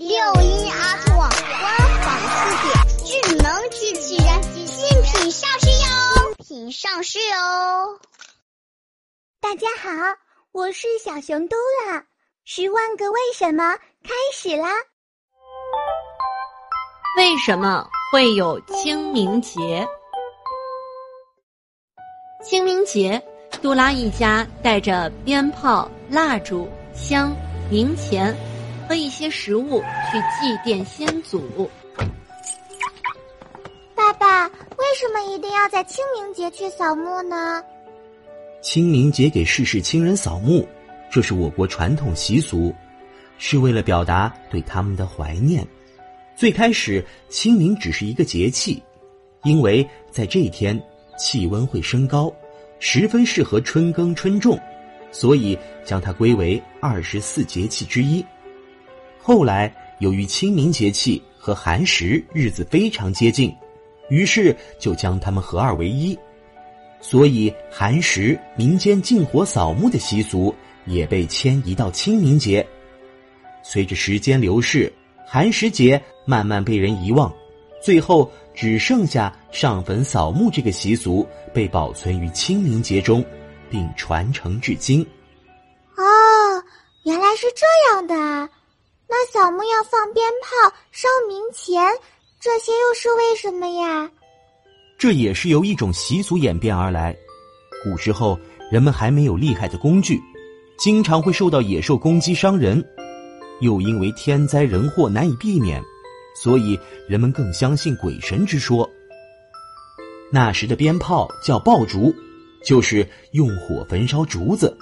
六一儿童网官方词典，智能机器人新品上市哟！新品上市哦！大家好，我是小熊嘟啦，十万个为什么开始啦！为什么会有清明节？清明节，杜拉一家带着鞭炮、蜡烛、香、冥钱和一些食物去祭奠先祖。爸爸，为什么一定要在清明节去扫墓呢？清明节给逝世亲人扫墓，这是我国传统习俗，是为了表达对他们的怀念。最开始，清明只是一个节气，因为在这一天气温会升高，十分适合春耕春种，所以将它归为二十四节气之一。后来，由于清明节气和寒食日子非常接近，于是就将它们合二为一，所以寒食民间禁火扫墓的习俗也被迁移到清明节。随着时间流逝。寒食节慢慢被人遗忘，最后只剩下上坟扫墓这个习俗被保存于清明节中，并传承至今。哦，原来是这样的啊！那扫墓要放鞭炮、烧冥钱，这些又是为什么呀？这也是由一种习俗演变而来。古时候人们还没有厉害的工具，经常会受到野兽攻击伤人。又因为天灾人祸难以避免，所以人们更相信鬼神之说。那时的鞭炮叫爆竹，就是用火焚烧竹子，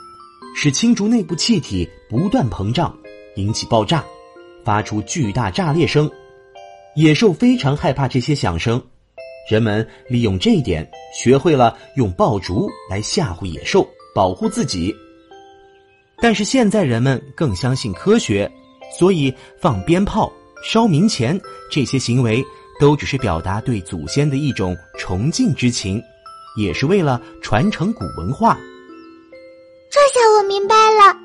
使青竹内部气体不断膨胀，引起爆炸，发出巨大炸裂声。野兽非常害怕这些响声，人们利用这一点，学会了用爆竹来吓唬野兽，保护自己。但是现在人们更相信科学。所以，放鞭炮、烧冥钱这些行为，都只是表达对祖先的一种崇敬之情，也是为了传承古文化。这下我明白了。